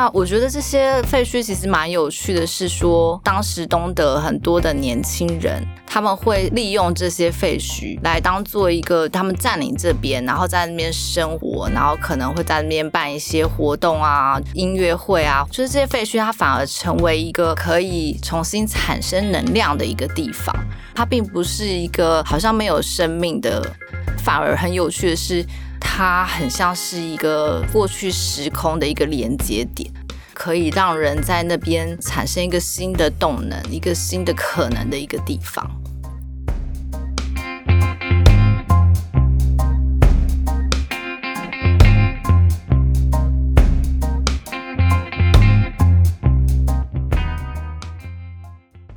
那我觉得这些废墟其实蛮有趣的，是说当时东德很多的年轻人，他们会利用这些废墟来当做一个他们占领这边，然后在那边生活，然后可能会在那边办一些活动啊、音乐会啊，就是这些废墟它反而成为一个可以重新产生能量的一个地方，它并不是一个好像没有生命的，反而很有趣的是。它很像是一个过去时空的一个连接点，可以让人在那边产生一个新的动能，一个新的可能的一个地方。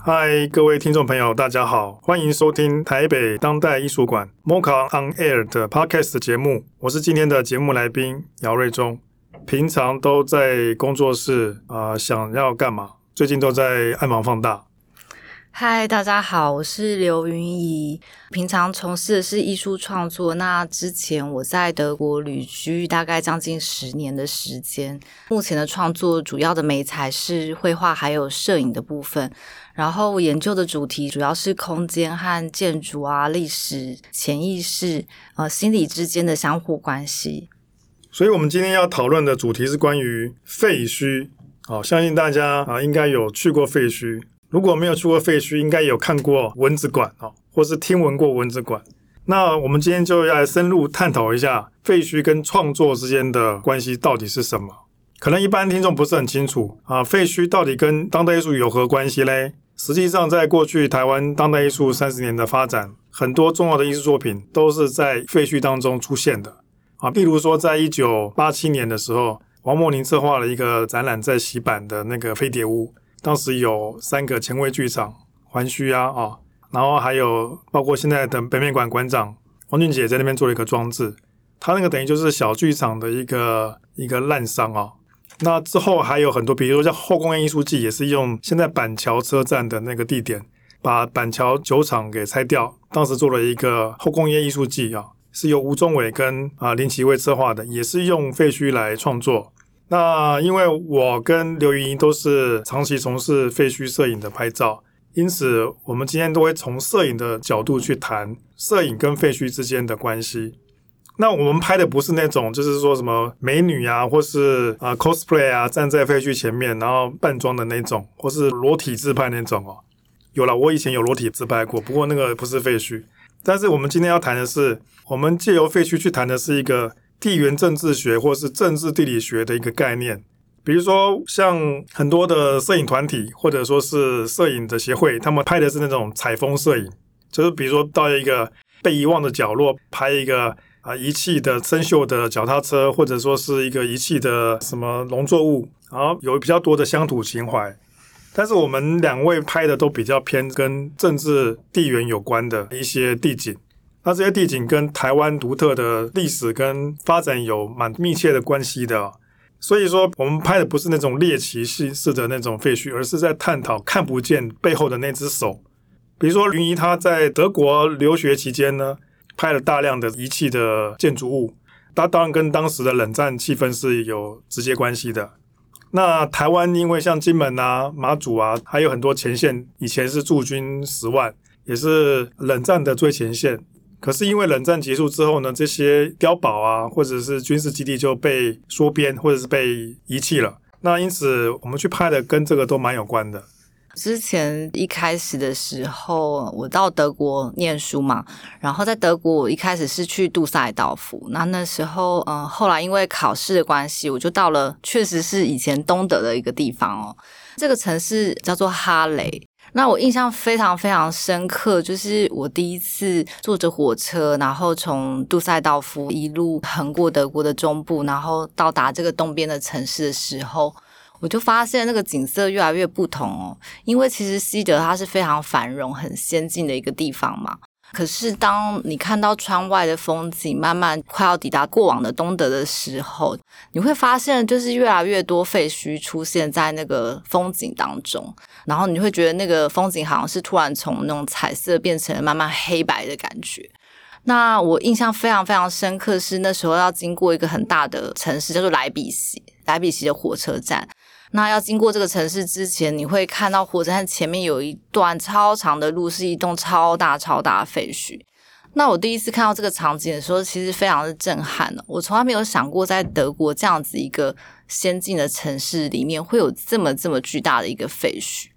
嗨，各位听众朋友，大家好，欢迎收听台北当代艺术馆 MoCA on Air 的 Podcast 节目。我是今天的节目来宾姚瑞中。平常都在工作室啊、想要干嘛？最近都在暗房放大。嗨，大家好，我是刘芸怡。平常从事的是艺术创作。那之前我在德国旅居，大概将近十年的时间。目前的创作主要的媒材是绘画，还有摄影的部分。然后研究的主题主要是空间和建筑啊、历史、潜意识、呃、心理之间的相互关系。所以，我们今天要讨论的主题是关于废墟。好、相信大家啊，应该有去过废墟。如果没有去过废墟，应该有看过蚊子馆哦，或是听闻过蚊子馆。那我们今天就要来深入探讨一下废墟跟创作之间的关系到底是什么？可能一般听众不是很清楚啊，废墟到底跟当代艺术有何关系嘞？实际上，在过去台湾当代艺术三十年的发展，很多重要的艺术作品都是在废墟当中出现的啊。例如说，在一九八七年的时候，王墨宁策划了一个展览，在洗版的那个飞碟屋。当时有三个前卫剧场环虚啊啊，然后还有包括现在的北面馆馆长黄俊杰在那边做了一个装置，他那个等于就是小剧场的一个一个滥觴啊。那之后还有很多，比如说像后工业艺术季，也是用现在板桥车站的那个地点，把板桥酒厂给拆掉，当时做了一个后工业艺术季啊，是由吴中伟跟啊林奇威策划的，也是用废墟来创作。那因为我跟刘芸沂都是长期从事废墟摄影的拍照，因此我们今天都会从摄影的角度去谈摄影跟废墟之间的关系。那我们拍的不是那种，就是说什么美女啊，或是啊 cosplay 啊，站在废墟前面然后扮装的那种，或是裸体自拍那种哦。有了，我以前有裸体自拍过，不过那个不是废墟。但是我们今天要谈的是，我们借由废墟去谈的是一个。地缘政治学或是政治地理学的一个概念，比如说像很多的摄影团体或者说是摄影的协会，他们拍的是那种采风摄影，就是比如说到一个被遗忘的角落，拍一个啊遗弃的生锈的脚踏车，或者说是一个遗弃的什么农作物，然后有比较多的乡土情怀。但是我们两位拍的都比较偏跟政治地缘有关的一些地景。那这些地景跟台湾独特的历史跟发展有蛮密切的关系的，所以说我们拍的不是那种猎奇式式的那种废墟，而是在探讨看不见背后的那只手。比如说云姨她在德国留学期间呢，拍了大量的遗弃的建筑物，它当然跟当时的冷战气氛是有直接关系的。那台湾因为像金门啊、马祖啊，还有很多前线以前是驻军十万，也是冷战的最前线。可是因为冷战结束之后呢，这些碉堡啊，或者是军事基地就被缩编，或者是被遗弃了。那因此我们去拍的跟这个都蛮有关的。之前一开始的时候，我到德国念书嘛，然后在德国我一开始是去杜塞道夫。那那时候，嗯，后来因为考试的关系，我就到了，确实是以前东德的一个地方哦。这个城市叫做哈雷。那我印象非常非常深刻，就是我第一次坐着火车，然后从杜塞道夫一路横过德国的中部，然后到达这个东边的城市的时候，我就发现那个景色越来越不同哦。因为其实西德它是非常繁荣、很先进的一个地方嘛。可是，当你看到窗外的风景慢慢快要抵达过往的东德的时候，你会发现，就是越来越多废墟出现在那个风景当中，然后你会觉得那个风景好像是突然从那种彩色变成了慢慢黑白的感觉。那我印象非常非常深刻是那时候要经过一个很大的城市，叫做莱比锡。莱比锡的火车站。那要经过这个城市之前，你会看到火车站前面有一段超长的路，是一栋超大超大的废墟。那我第一次看到这个场景的时候，其实非常的震撼。我从来没有想过，在德国这样子一个先进的城市里面，会有这么这么巨大的一个废墟。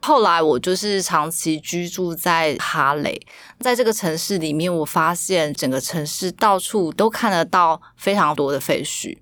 后来我就是长期居住在哈雷，在这个城市里面，我发现整个城市到处都看得到非常多的废墟。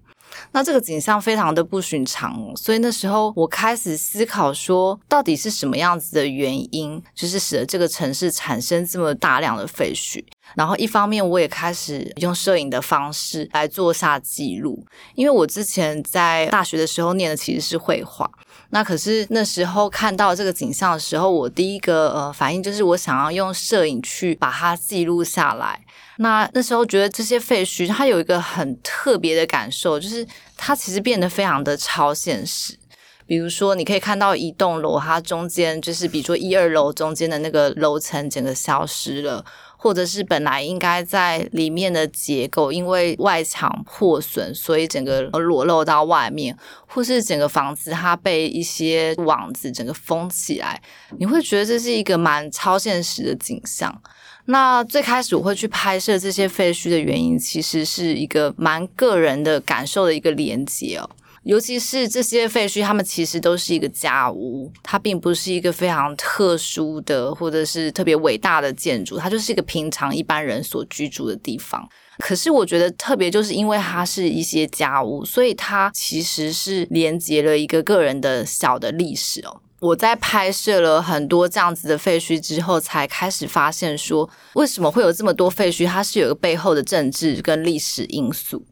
那这个景象非常的不寻常，所以那时候我开始思考说，到底是什么样子的原因，就是使得这个城市产生这么大量的废墟。然后一方面，我也开始用摄影的方式来做下记录，因为我之前在大学的时候念的其实是绘画。那可是那时候看到这个景象的时候，我第一个呃反应就是我想要用摄影去把它记录下来。那那时候觉得这些废墟它有一个很特别的感受，就是它其实变得非常的超现实。比如说，你可以看到一栋楼，它中间就是比如说一二楼中间的那个楼层整个消失了。或者是本来应该在里面的结构，因为外墙破损，所以整个裸露到外面，或是整个房子它被一些网子整个封起来，你会觉得这是一个蛮超现实的景象。那最开始我会去拍摄这些废墟的原因，其实是一个蛮个人的感受的一个连接哦。尤其是这些废墟，它们其实都是一个家屋，它并不是一个非常特殊的或者是特别伟大的建筑，它就是一个平常一般人所居住的地方。可是我觉得特别就是因为它是一些家屋，所以它其实是连接了一个个人的小的历史哦。我在拍摄了很多这样子的废墟之后，才开始发现说，为什么会有这么多废墟？它是有个背后的政治跟历史因素。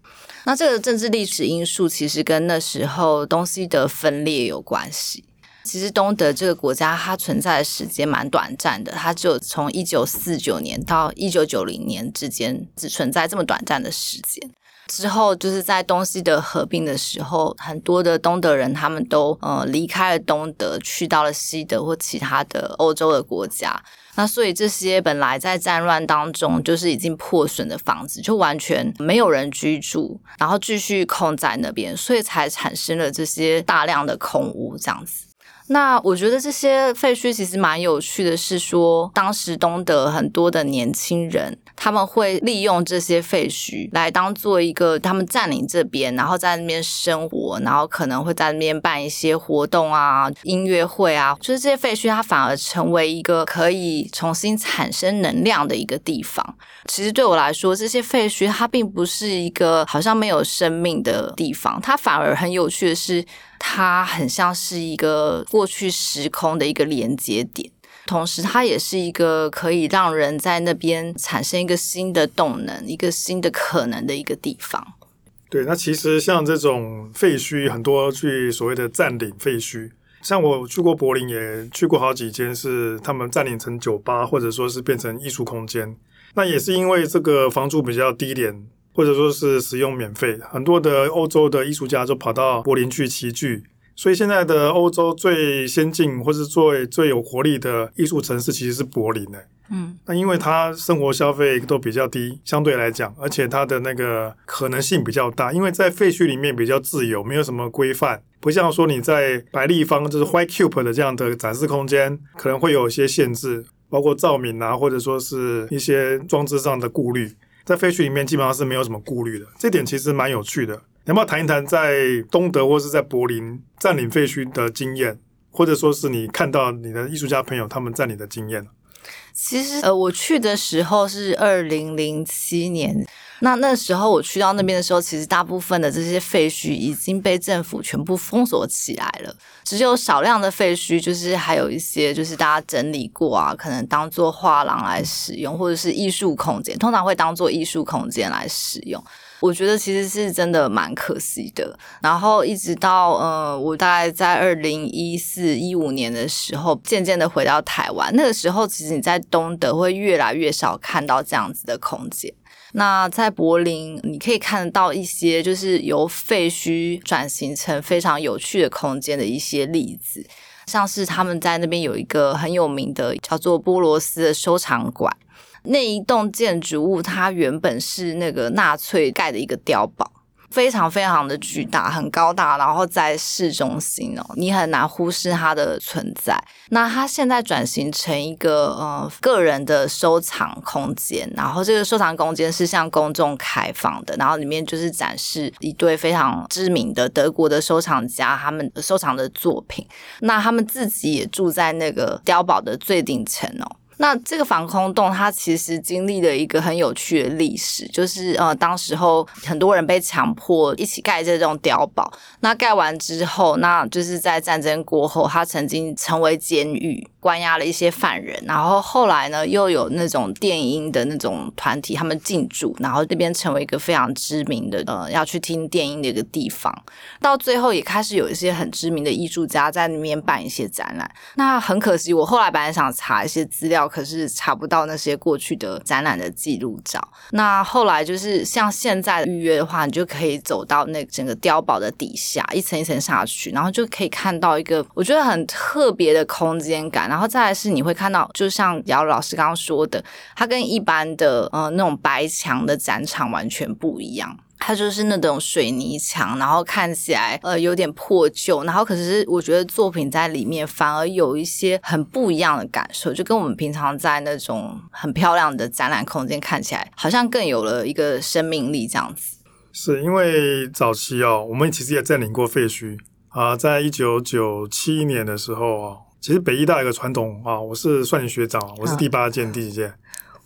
那这个政治历史因素其实跟那时候东西的分裂有关系。其实东德这个国家它存在的时间蛮短暂的，它只有从一九四九年到一九九零年之间只存在这么短暂的时间。之后就是在东西德合并的时候，很多的东德人他们都呃离开了东德，去到了西德或其他的欧洲的国家。那所以这些本来在战乱当中就是已经破损的房子，就完全没有人居住，然后继续空在那边，所以才产生了这些大量的空屋这样子。那我觉得这些废墟其实蛮有趣的，是说当时东德很多的年轻人，他们会利用这些废墟来当做一个他们占领这边，然后在那边生活，然后可能会在那边办一些活动啊、音乐会啊，就是这些废墟它反而成为一个可以重新产生能量的一个地方。其实对我来说，这些废墟它并不是一个好像没有生命的地方，它反而很有趣的是。它很像是一个过去时空的一个连接点，同时它也是一个可以让人在那边产生一个新的动能、一个新的可能的一个地方。对，那其实像这种废墟，很多去所谓的占领废墟，像我去过柏林，也去过好几间，是他们占领成酒吧，或者说是变成艺术空间。那也是因为这个房租比较低廉。或者说是使用免费，很多的欧洲的艺术家就跑到柏林去齐聚，所以现在的欧洲最先进或是最最有活力的艺术城市其实是柏林的。嗯，那因为它生活消费都比较低，相对来讲，而且它的那个可能性比较大，因为在废墟里面比较自由，没有什么规范，不像说你在白立方就是 White Cube 的这样的展示空间，可能会有一些限制，包括照明啊，或者说是一些装置上的顾虑。在废墟里面基本上是没有什么顾虑的，这点其实蛮有趣的。你要不要谈一谈在东德或是在柏林占领废墟的经验，或者说是你看到你的艺术家朋友他们占领的经验？其实呃，我去的时候是二零零七年。那那时候我去到那边的时候，其实大部分的这些废墟已经被政府全部封锁起来了，只有少量的废墟，就是还有一些就是大家整理过啊，可能当做画廊来使用，或者是艺术空间，通常会当做艺术空间来使用。我觉得其实是真的蛮可惜的。然后一直到呃，我大概在二零一四一五年的时候，渐渐的回到台湾，那个时候其实你在东德会越来越少看到这样子的空间。那在柏林，你可以看得到一些就是由废墟转型成非常有趣的空间的一些例子，像是他们在那边有一个很有名的叫做波罗斯的收藏馆，那一栋建筑物它原本是那个纳粹盖的一个碉堡。非常非常的巨大，很高大，然后在市中心哦，你很难忽视它的存在。那它现在转型成一个呃个人的收藏空间，然后这个收藏空间是向公众开放的，然后里面就是展示一对非常知名的德国的收藏家他们收藏的作品。那他们自己也住在那个碉堡的最顶层哦。那这个防空洞，它其实经历了一个很有趣的历史，就是呃，当时候很多人被强迫一起盖这种碉堡。那盖完之后，那就是在战争过后，它曾经成为监狱。关押了一些犯人，然后后来呢，又有那种电音的那种团体，他们进驻，然后这边成为一个非常知名的呃，要去听电音的一个地方。到最后也开始有一些很知名的艺术家在里面办一些展览。那很可惜，我后来本来想查一些资料，可是查不到那些过去的展览的记录照。那后来就是像现在预约的话，你就可以走到那整个碉堡的底下，一层一层下去，然后就可以看到一个我觉得很特别的空间感。然后再来是你会看到，就像姚老师刚刚说的，它跟一般的呃那种白墙的展场完全不一样。它就是那种水泥墙，然后看起来呃有点破旧，然后可是我觉得作品在里面反而有一些很不一样的感受，就跟我们平常在那种很漂亮的展览空间看起来，好像更有了一个生命力这样子。是因为早期哦，我们其实也占领过废墟啊，在一九九七年的时候哦。其实北艺大有个传统啊，我是算你学长，我是第八届、第几届？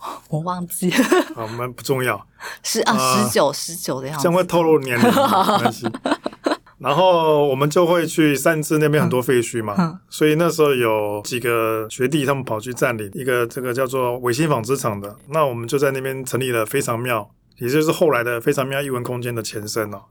我忘记了。啊，我们不重要。是啊，十九十九的样子。这样会透露年龄，没关系。然后我们就会去三芝那边很多废墟嘛，嗯、所以那时候有几个学弟他们跑去占领一个这个叫做维新纺织厂的，那我们就在那边成立了非常庙，也就是后来的非常庙艺文空间的前身哦。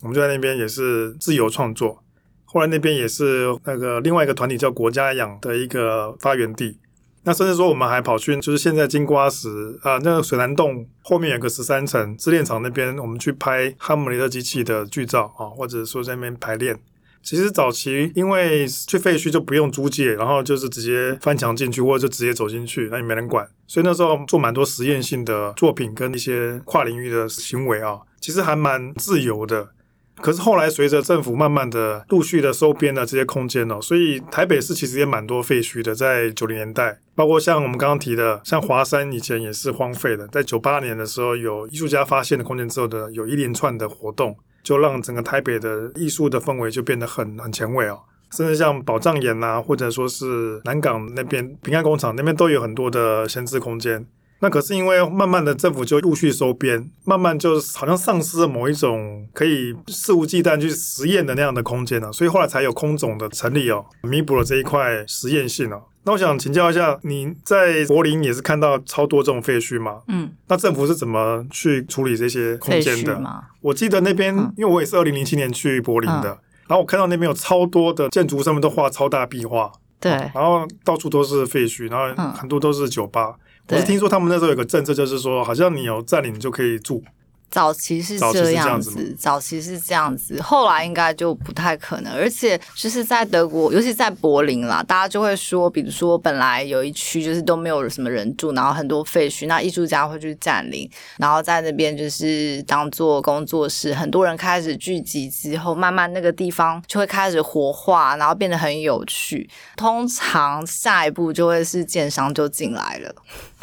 我们就在那边也是自由创作。后来那边也是那个另外一个团体叫国家养的一个发源地，那甚至说我们还跑去就是现在金瓜石啊，那个水湳洞后面有个十三层制炼厂那边，我们去拍哈姆雷特机器的剧照啊，或者说在那边排练。其实早期因为去废墟就不用租借，然后就是直接翻墙进去，或者就直接走进去，那也没人管，所以那时候做蛮多实验性的作品跟一些跨领域的行为啊，其实还蛮自由的。可是后来随着政府慢慢的陆续的收编了这些空间哦，所以台北市其实也蛮多废墟的，在九零年代，包括像我们刚刚提的，像华山以前也是荒废的，在九八年的时候有艺术家发现的空间之后的，有一连串的活动，就让整个台北的艺术的氛围就变得很很前卫哦，甚至像宝藏岩呐，或者说是南港那边平安工厂那边都有很多的闲置空间。那可是因为慢慢的政府就陆续收编，慢慢就好像丧失了某一种可以肆无忌惮去实验的那样的空间了，所以后来才有空总的成立哦，弥补了这一块实验性哦。那我想请教一下，你在柏林也是看到超多这种废墟吗？嗯，那政府是怎么去处理这些空间的？我记得那边，因为我也是二零零七年去柏林的，嗯、然后我看到那边有超多的建筑上面都画超大壁画，对，然后到处都是废墟，然后很多都是酒吧。我是听说他们那时候有个政策，就是说，好像你有占领就可以住。早期是这样子，早期是这样子，后来应该就不太可能。而且就是在德国，尤其在柏林啦，大家就会说，比如说本来有一区就是都没有什么人住，然后很多废墟，那艺术家会去占领，然后在那边就是当做工作室，很多人开始聚集之后，慢慢那个地方就会开始活化，然后变得很有趣。通常下一步就会是建商就进来了。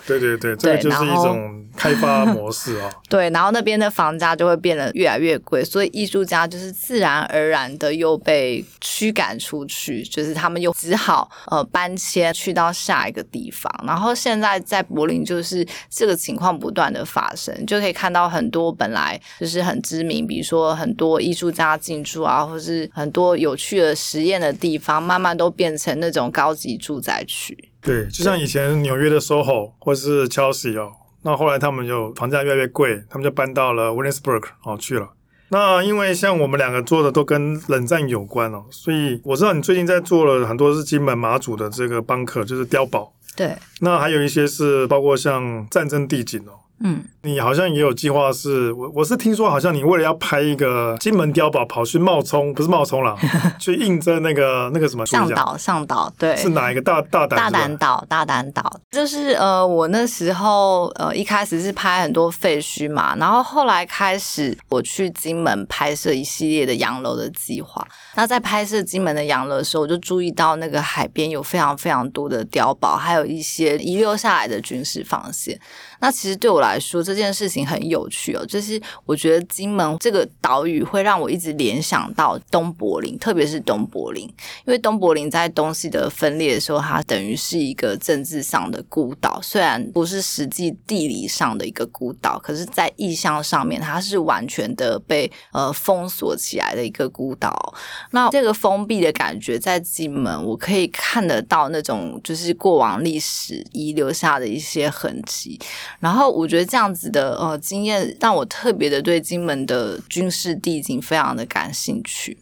对对对，这个就是一种开发模式啊。对，然后那边的房价就会变得越来越贵，所以艺术家就是自然而然的又被驱赶出去，就是他们又只好呃搬迁去到下一个地方。然后现在在柏林就是这个情况不断的发生，就可以看到很多本来就是很知名，比如说很多艺术家进驻啊，或是很多有趣的实验的地方，慢慢都变成那种高级住宅区。对，就像以前纽约的 SOHO 或是 Chelsea 哦，那后来他们就房价越来越贵，他们就搬到了 Williamsburg 哦去了。那因为像我们两个做的都跟冷战有关哦，所以我知道你最近在做了很多是金门马祖的这个邦克，就是碉堡。对。那还有一些是包括像战争地景哦，嗯，你好像也有计划，是我我是听说，好像你为了要拍一个金门碉堡，跑去冒充，不是冒充了，去应征那个那个什么向导，向导，对，是哪一个大大胆大胆岛？大胆岛就是呃，我那时候呃一开始是拍很多废墟嘛，然后后来开始我去金门拍摄一系列的洋楼的计划。那在拍摄金门的洋楼的时候，我就注意到那个海边有非常非常多的碉堡，还有一些遗留下来的军事防线。那其实对我来来说，这件事情很有趣哦。就是我觉得金门这个岛屿会让我一直联想到东柏林，特别是东柏林，因为东柏林在东西的分裂的时候，它等于是一个政治上的孤岛，虽然不是实际地理上的一个孤岛，可是在意象上面，它是完全的被呃封锁起来的一个孤岛。那这个封闭的感觉，在金门我可以看得到那种就是过往历史遗留下的一些痕迹。然后我觉得这样子的呃经验让我特别的对金门的军事地景非常的感兴趣。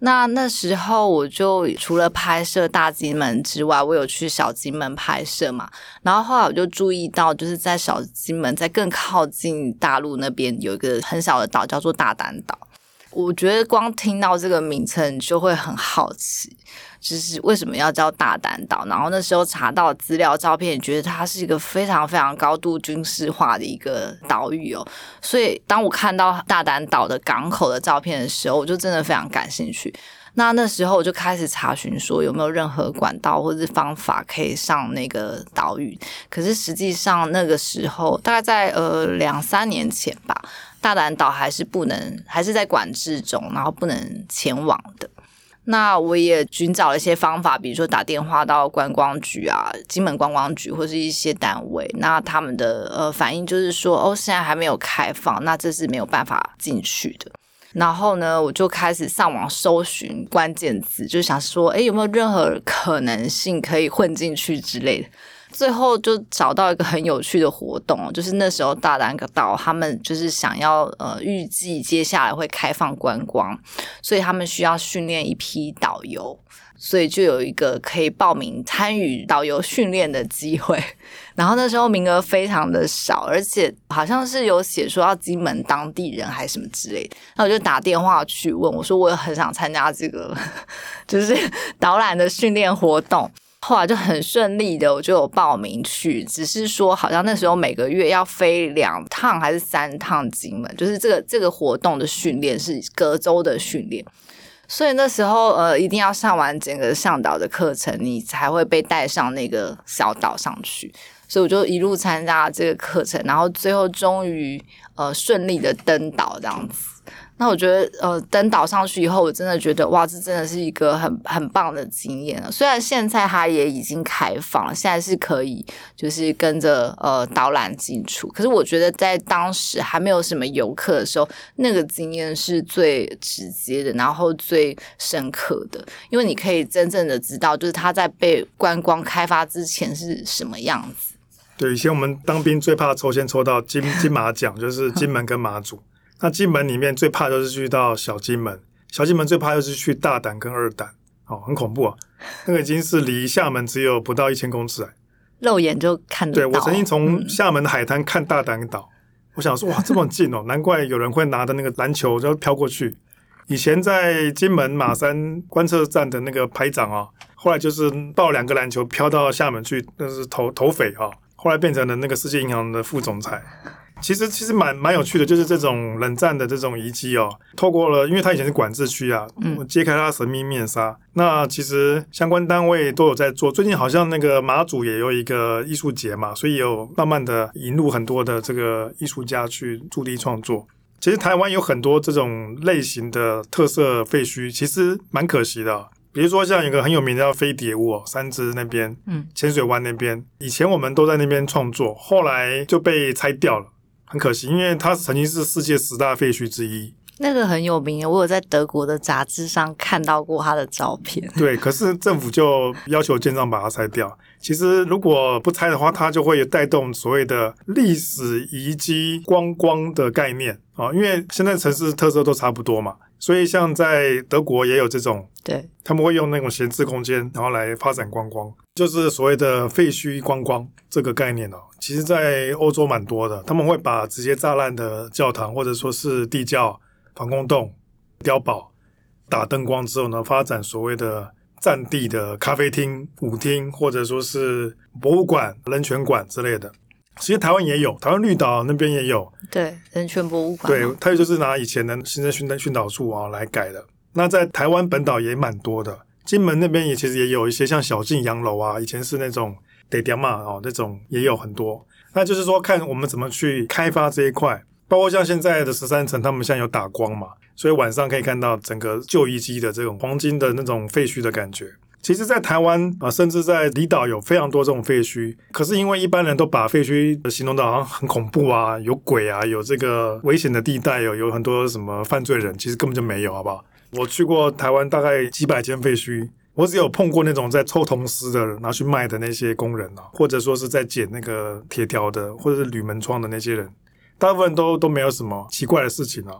那那时候我就除了拍摄大金门之外，我有去小金门拍摄嘛。然后后来我就注意到，就是在小金门在更靠近大陆那边有一个很小的岛，叫做大胆岛。我觉得光听到这个名称就会很好奇。就是为什么要叫大胆岛？然后那时候查到资料、照片，也觉得它是一个非常非常高度军事化的一个岛屿哦。所以当我看到大胆岛的港口的照片的时候，我就真的非常感兴趣。那那时候我就开始查询说有没有任何管道或者是方法可以上那个岛屿。可是实际上那个时候，大概在呃两三年前吧，大胆岛还是不能，还是在管制中，然后不能前往的。那我也寻找了一些方法，比如说打电话到观光局啊，金门观光局或是一些单位，那他们的呃反应就是说，哦，现在还没有开放，那这是没有办法进去的。然后呢，我就开始上网搜寻关键字，就想说，诶，有没有任何可能性可以混进去之类的。最后就找到一个很有趣的活动，就是那时候大胆岛他们就是想要呃预计接下来会开放观光，所以他们需要训练一批导游，所以就有一个可以报名参与导游训练的机会。然后那时候名额非常的少，而且好像是有写说要金门当地人还是什么之类的。那我就打电话去问，我说我也很想参加这个 就是导览的训练活动。后来就很顺利的，我就有报名去。只是说，好像那时候每个月要飞两趟还是三趟金门，就是这个这个活动的训练是隔周的训练，所以那时候呃一定要上完整个向导的课程，你才会被带上那个小岛上去。所以我就一路参加这个课程，然后最后终于呃顺利的登岛这样子。那我觉得，呃，登岛上去以后，我真的觉得，哇，这真的是一个很很棒的经验。虽然现在它也已经开放了，现在是可以就是跟着呃导览进出，可是我觉得在当时还没有什么游客的时候，那个经验是最直接的，然后最深刻的，因为你可以真正的知道，就是它在被观光开发之前是什么样子。对，以前我们当兵最怕抽签抽到金金马奖，就是金门跟马祖。那金门里面最怕就是去到小金门，小金门最怕就是去大胆跟二胆，哦，很恐怖啊！那个已经是离厦门只有不到一千公尺，肉眼就看得到。对，我曾经从厦门的海滩看大胆岛，嗯、我想说哇，这么近哦，难怪有人会拿着那个篮球就飘过去。以前在金门马山观测站的那个排长啊，后来就是抱两个篮球飘到厦门去，那是投投匪啊，后来变成了那个世界银行的副总裁。其实其实蛮蛮有趣的，就是这种冷战的这种遗迹哦，透过了，因为它以前是管制区啊，嗯，揭开它神秘面纱。那其实相关单位都有在做，最近好像那个马祖也有一个艺术节嘛，所以有慢慢的引入很多的这个艺术家去驻地创作。其实台湾有很多这种类型的特色废墟，其实蛮可惜的。比如说像有一个很有名的叫飞碟屋哦，三芝那边，嗯，浅水湾那边，以前我们都在那边创作，后来就被拆掉了。很可惜，因为它曾经是世界十大废墟之一。那个很有名，我有在德国的杂志上看到过它的照片。对，可是政府就要求建商把它拆掉。其实如果不拆的话，它就会有带动所谓的历史遗迹观光的概念啊。因为现在城市特色都差不多嘛，所以像在德国也有这种，对，他们会用那种闲置空间，然后来发展观光，就是所谓的废墟观光这个概念哦。其实，在欧洲蛮多的，他们会把直接炸烂的教堂或者说是地窖、防空洞、碉堡打灯光之后呢，发展所谓的占地的咖啡厅、舞厅，或者说是博物馆、人权馆之类的。其实台湾也有，台湾绿岛那边也有，对，人权博物馆，对，它就是拿以前的行政训训导处啊来改的。那在台湾本岛也蛮多的，金门那边也其实也有一些像小径洋楼啊，以前是那种得点嘛哦，那种也有很多。那就是说，看我们怎么去开发这一块，包括像现在的十三层，他们现在有打光嘛，所以晚上可以看到整个旧遗迹的这种黄金的那种废墟的感觉。其实，在台湾啊，甚至在离岛有非常多这种废墟。可是，因为一般人都把废墟形容的好像很恐怖啊，有鬼啊，有这个危险的地带，有有很多什么犯罪人，其实根本就没有，好不好？我去过台湾大概几百间废墟，我只有碰过那种在抽铜丝的拿去卖的那些工人啊，或者说是在捡那个铁条的，或者是铝门窗的那些人，大部分都都没有什么奇怪的事情啊。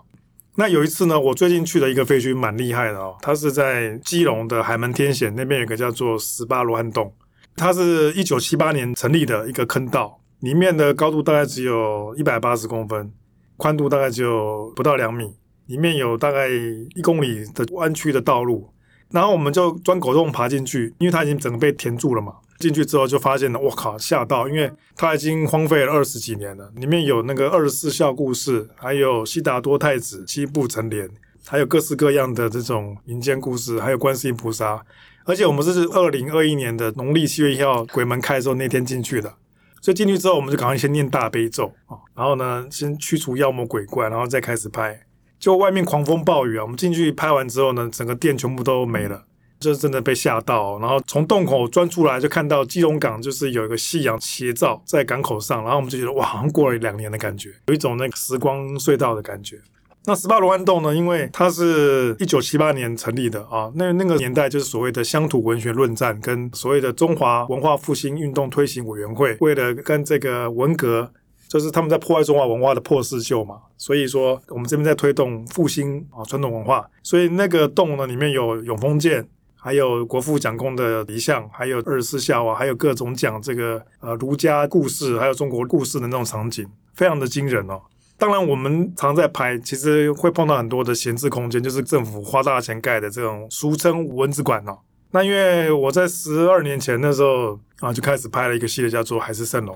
那有一次呢，我最近去了一个废墟，蛮厉害的哦。它是在基隆的海门天险那边，有个叫做十八罗汉洞。它是一九七八年成立的一个坑道，里面的高度大概只有一百八十公分，宽度大概只有不到两米，里面有大概一公里的弯曲的道路。然后我们就钻狗洞爬进去，因为它已经整个被填住了嘛。进去之后就发现了，我靠，吓到！因为它已经荒废了二十几年了。里面有那个二十四孝故事，还有悉达多太子七步成莲，还有各式各样的这种民间故事，还有观世音菩萨。而且我们这是二零二一年的农历七月一号鬼门开的时候那天进去的，所以进去之后我们就赶快先念大悲咒啊，然后呢先驱除妖魔鬼怪，然后再开始拍。就外面狂风暴雨啊，我们进去拍完之后呢，整个店全部都没了。就是真的被吓到，然后从洞口钻出来就看到基隆港，就是有一个夕阳斜照在港口上，然后我们就觉得哇，好像过了两年的感觉，有一种那个时光隧道的感觉。那十八罗汉洞呢，因为它是一九七八年成立的啊，那那个年代就是所谓的乡土文学论战跟所谓的中华文化复兴运动推行委员会，为了跟这个文革，就是他们在破坏中华文化的破四旧嘛，所以说我们这边在推动复兴啊传统文化，所以那个洞呢里面有永丰舰。还有国父蒋公的遗像，还有二十四孝啊，还有各种讲这个呃儒家故事，还有中国故事的那种场景，非常的惊人哦。当然，我们常在拍，其实会碰到很多的闲置空间，就是政府花大钱盖的这种俗称蚊子馆哦。那因为我在十二年前那时候啊，就开始拍了一个系列，叫做《海市蜃楼》，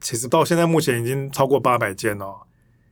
其实到现在目前已经超过八百间哦。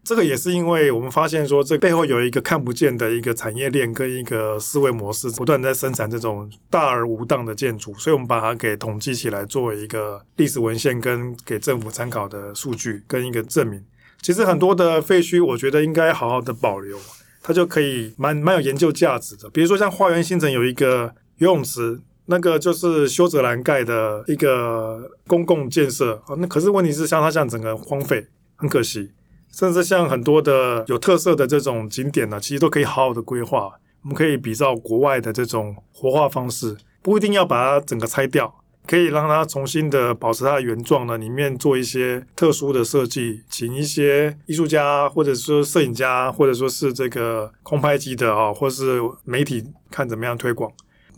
这个也是因为我们发现说，这背后有一个看不见的一个产业链跟一个思维模式，不断在生产这种大而无当的建筑，所以我们把它给统计起来，作为一个历史文献跟给政府参考的数据跟一个证明。其实很多的废墟，我觉得应该好好的保留，它就可以蛮蛮有研究价值的。比如说像花园新城有一个游泳池，那个就是修泽兰盖的一个公共建设啊，那可是问题是像它像整个荒废，很可惜。甚至像很多的有特色的这种景点呢，其实都可以好好的规划。我们可以比照国外的这种活化方式，不一定要把它整个拆掉，可以让它重新的保持它的原状呢。里面做一些特殊的设计，请一些艺术家，或者说摄影家，或者说是这个空拍机的啊，或是媒体看怎么样推广，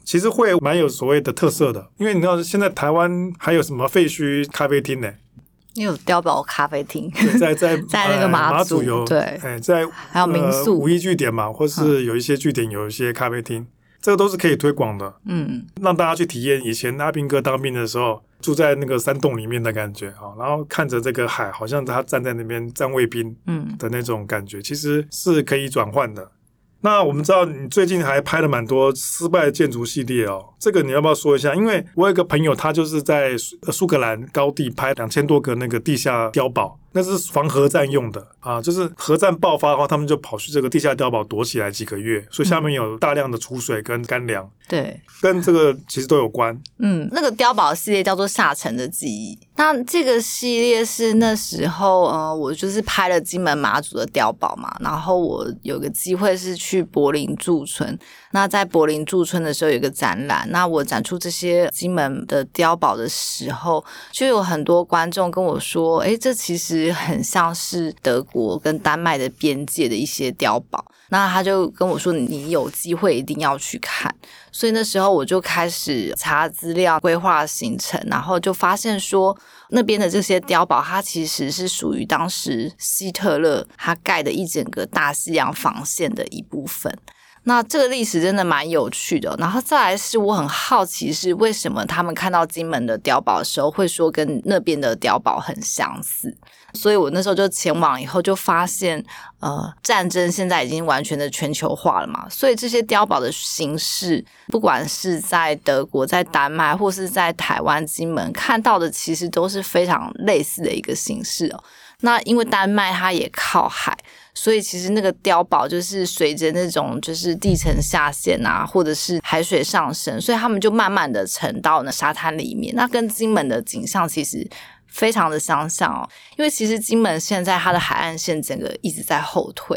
其实会蛮有所谓的特色的。因为你知道现在台湾还有什么废墟咖啡厅呢？有碉堡咖啡厅，在在 在那个马祖，马祖有对，哎，在还有民宿、五一据点嘛，或是有一些据点有一些咖啡厅，嗯、这个都是可以推广的。嗯，让大家去体验以前阿兵哥当兵的时候住在那个山洞里面的感觉啊，然后看着这个海，好像他站在那边站卫兵，嗯的那种感觉，其实是可以转换的。那我们知道你最近还拍了蛮多失败建筑系列哦，这个你要不要说一下？因为我有个朋友，他就是在苏格兰高地拍两千多个那个地下碉堡。那是防核战用的啊，就是核战爆发的话，他们就跑去这个地下碉堡躲起来几个月，所以下面有大量的储水跟干粮。对，跟这个其实都有关。嗯，那个碉堡系列叫做《下沉的记忆》，那这个系列是那时候呃，我就是拍了金门马祖的碉堡嘛，然后我有个机会是去柏林驻村。那在柏林驻村的时候有一个展览，那我展出这些金门的碉堡的时候，就有很多观众跟我说：“诶，这其。”实很像是德国跟丹麦的边界的一些碉堡。那他就跟我说：“你有机会一定要去看。”所以那时候我就开始查资料、规划行程，然后就发现说，那边的这些碉堡，它其实是属于当时希特勒他盖的一整个大西洋防线的一部分。那这个历史真的蛮有趣的。然后再来是我很好奇，是为什么他们看到金门的碉堡的时候，会说跟那边的碉堡很相似。所以我那时候就前往以后，就发现，呃，战争现在已经完全的全球化了嘛，所以这些碉堡的形式，不管是在德国、在丹麦，或是在台湾金门看到的，其实都是非常类似的一个形式哦。那因为丹麦它也靠海，所以其实那个碉堡就是随着那种就是地层下陷啊，或者是海水上升，所以他们就慢慢的沉到那沙滩里面。那跟金门的景象其实非常的相像哦，因为其实金门现在它的海岸线整个一直在后退，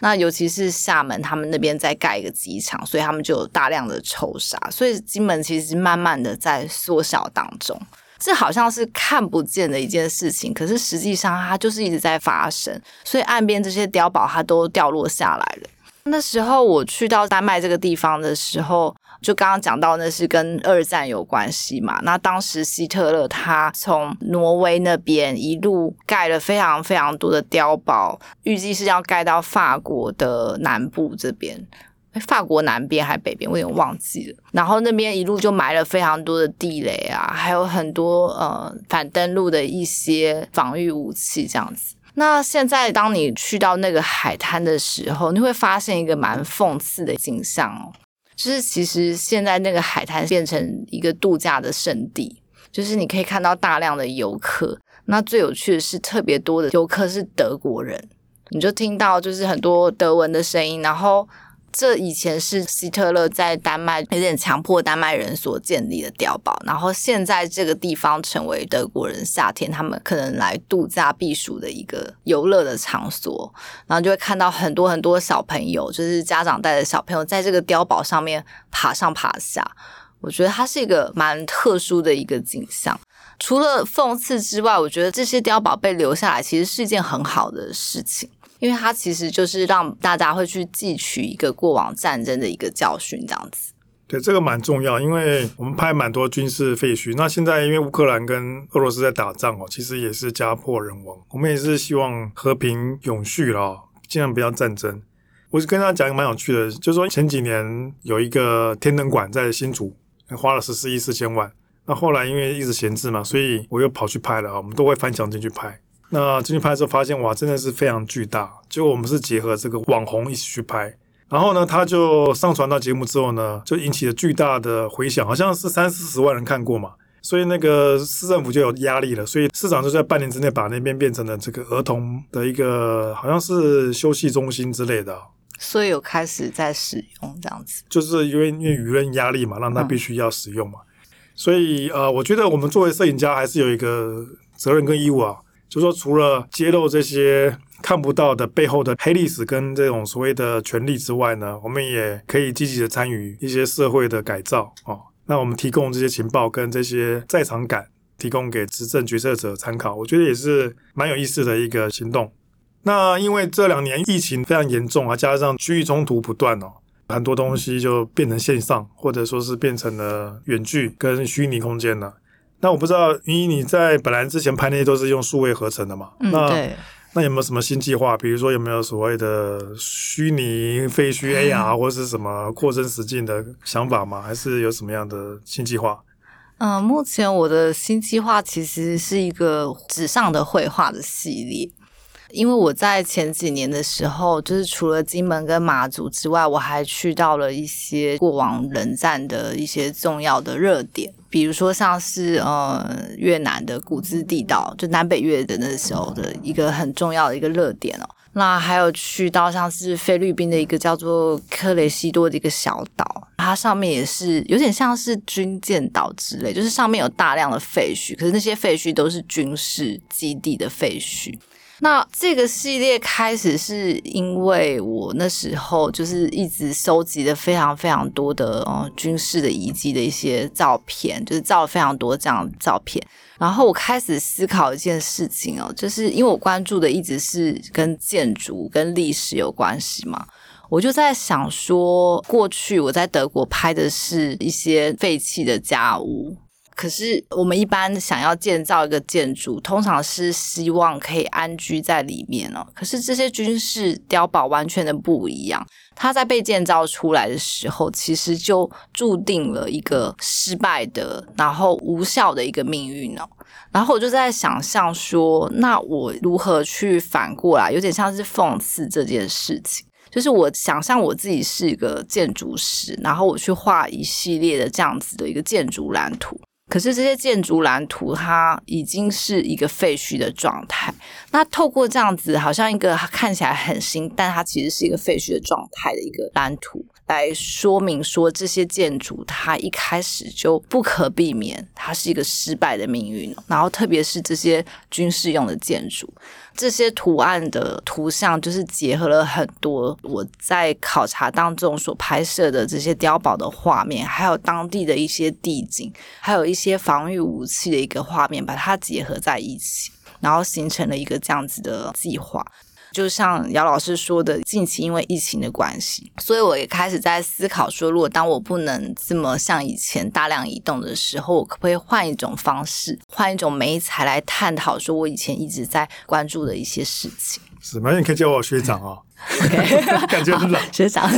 那尤其是厦门他们那边在盖一个机场，所以他们就有大量的抽沙，所以金门其实慢慢的在缩小当中。这好像是看不见的一件事情，可是实际上它就是一直在发生，所以岸边这些碉堡它都掉落下来了。那时候我去到丹麦这个地方的时候，就刚刚讲到那是跟二战有关系嘛。那当时希特勒他从挪威那边一路盖了非常非常多的碉堡，预计是要盖到法国的南部这边。法国南边还北边，我有点忘记了。然后那边一路就埋了非常多的地雷啊，还有很多呃反登陆的一些防御武器这样子。那现在当你去到那个海滩的时候，你会发现一个蛮讽刺的景象哦，就是其实现在那个海滩变成一个度假的圣地，就是你可以看到大量的游客。那最有趣的是，特别多的游客是德国人，你就听到就是很多德文的声音，然后。这以前是希特勒在丹麦有点强迫丹麦人所建立的碉堡，然后现在这个地方成为德国人夏天他们可能来度假避暑的一个游乐的场所，然后就会看到很多很多小朋友，就是家长带着小朋友在这个碉堡上面爬上爬下，我觉得它是一个蛮特殊的一个景象。除了讽刺之外，我觉得这些碉堡被留下来其实是一件很好的事情。因为它其实就是让大家会去汲取一个过往战争的一个教训，这样子。对，这个蛮重要，因为我们拍蛮多军事废墟。那现在因为乌克兰跟俄罗斯在打仗哦，其实也是家破人亡。我们也是希望和平永续了，尽量不要战争。我是跟大家讲一个蛮有趣的，就是说前几年有一个天能馆在新竹，花了十四亿四千万。那后来因为一直闲置嘛，所以我又跑去拍了啊。我们都会翻墙进去拍。那进去拍的时候发现，哇，真的是非常巨大。结果我们是结合这个网红一起去拍，然后呢，他就上传到节目之后呢，就引起了巨大的回响，好像是三四十万人看过嘛。所以那个市政府就有压力了，所以市长就在半年之内把那边变成了这个儿童的一个好像是休息中心之类的。所以有开始在使用这样子，就是因为因为舆论压力嘛，让他必须要使用嘛。嗯、所以呃，我觉得我们作为摄影家还是有一个责任跟义务啊。就说除了揭露这些看不到的背后的黑历史跟这种所谓的权力之外呢，我们也可以积极的参与一些社会的改造哦。那我们提供这些情报跟这些在场感，提供给执政决策者参考，我觉得也是蛮有意思的一个行动。那因为这两年疫情非常严重啊，加上区域冲突不断哦，很多东西就变成线上，或者说是变成了远距跟虚拟空间了。那我不知道，因为你在本来之前拍那些都是用数位合成的嘛？嗯，那对。那有没有什么新计划？比如说有没有所谓的虚拟废墟 AR 或是什么扩增实境的想法吗？还是有什么样的新计划？嗯、呃，目前我的新计划其实是一个纸上的绘画的系列。因为我在前几年的时候，就是除了金门跟马祖之外，我还去到了一些过往冷战的一些重要的热点，比如说像是呃越南的古兹地道，就南北越的那时候的一个很重要的一个热点哦。那还有去到像是菲律宾的一个叫做科雷西多的一个小岛，它上面也是有点像是军舰岛之类，就是上面有大量的废墟，可是那些废墟都是军事基地的废墟。那这个系列开始是因为我那时候就是一直收集了非常非常多的哦军事的遗迹的一些照片，就是照了非常多这样的照片。然后我开始思考一件事情哦，就是因为我关注的一直是跟建筑、跟历史有关系嘛，我就在想说，过去我在德国拍的是一些废弃的家屋。可是我们一般想要建造一个建筑，通常是希望可以安居在里面哦。可是这些军事碉堡完全的不一样，它在被建造出来的时候，其实就注定了一个失败的，然后无效的一个命运哦。然后我就在想象说，那我如何去反过来，有点像是讽刺这件事情，就是我想象我自己是一个建筑师，然后我去画一系列的这样子的一个建筑蓝图。可是这些建筑蓝图，它已经是一个废墟的状态。那透过这样子，好像一个看起来很新，但它其实是一个废墟的状态的一个蓝图，来说明说这些建筑它一开始就不可避免，它是一个失败的命运。然后特别是这些军事用的建筑。这些图案的图像，就是结合了很多我在考察当中所拍摄的这些碉堡的画面，还有当地的一些地景，还有一些防御武器的一个画面，把它结合在一起，然后形成了一个这样子的计划。就像姚老师说的，近期因为疫情的关系，所以我也开始在思考说，如果当我不能这么像以前大量移动的时候，我可不可以换一种方式，换一种媒材来探讨，说我以前一直在关注的一些事情。是吗？你可以叫我学长啊、哦。Okay. 感觉很老 学长。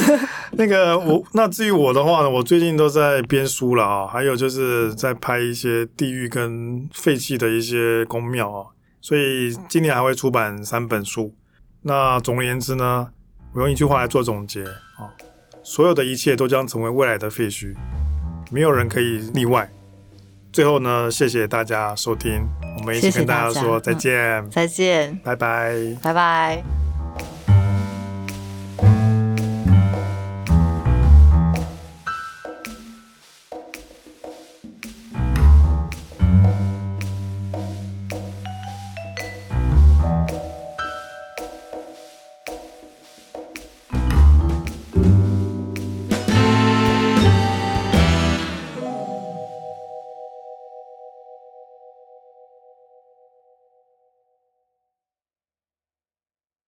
那个我，那至于我的话呢，我最近都在编书了啊，还有就是在拍一些地狱跟废弃的一些宫庙啊，所以今年还会出版三本书。那总而言之呢，我用一句话来做总结啊，所有的一切都将成为未来的废墟，没有人可以例外。最后呢，谢谢大家收听，我们一起跟大家说再见，再见，拜拜，拜拜。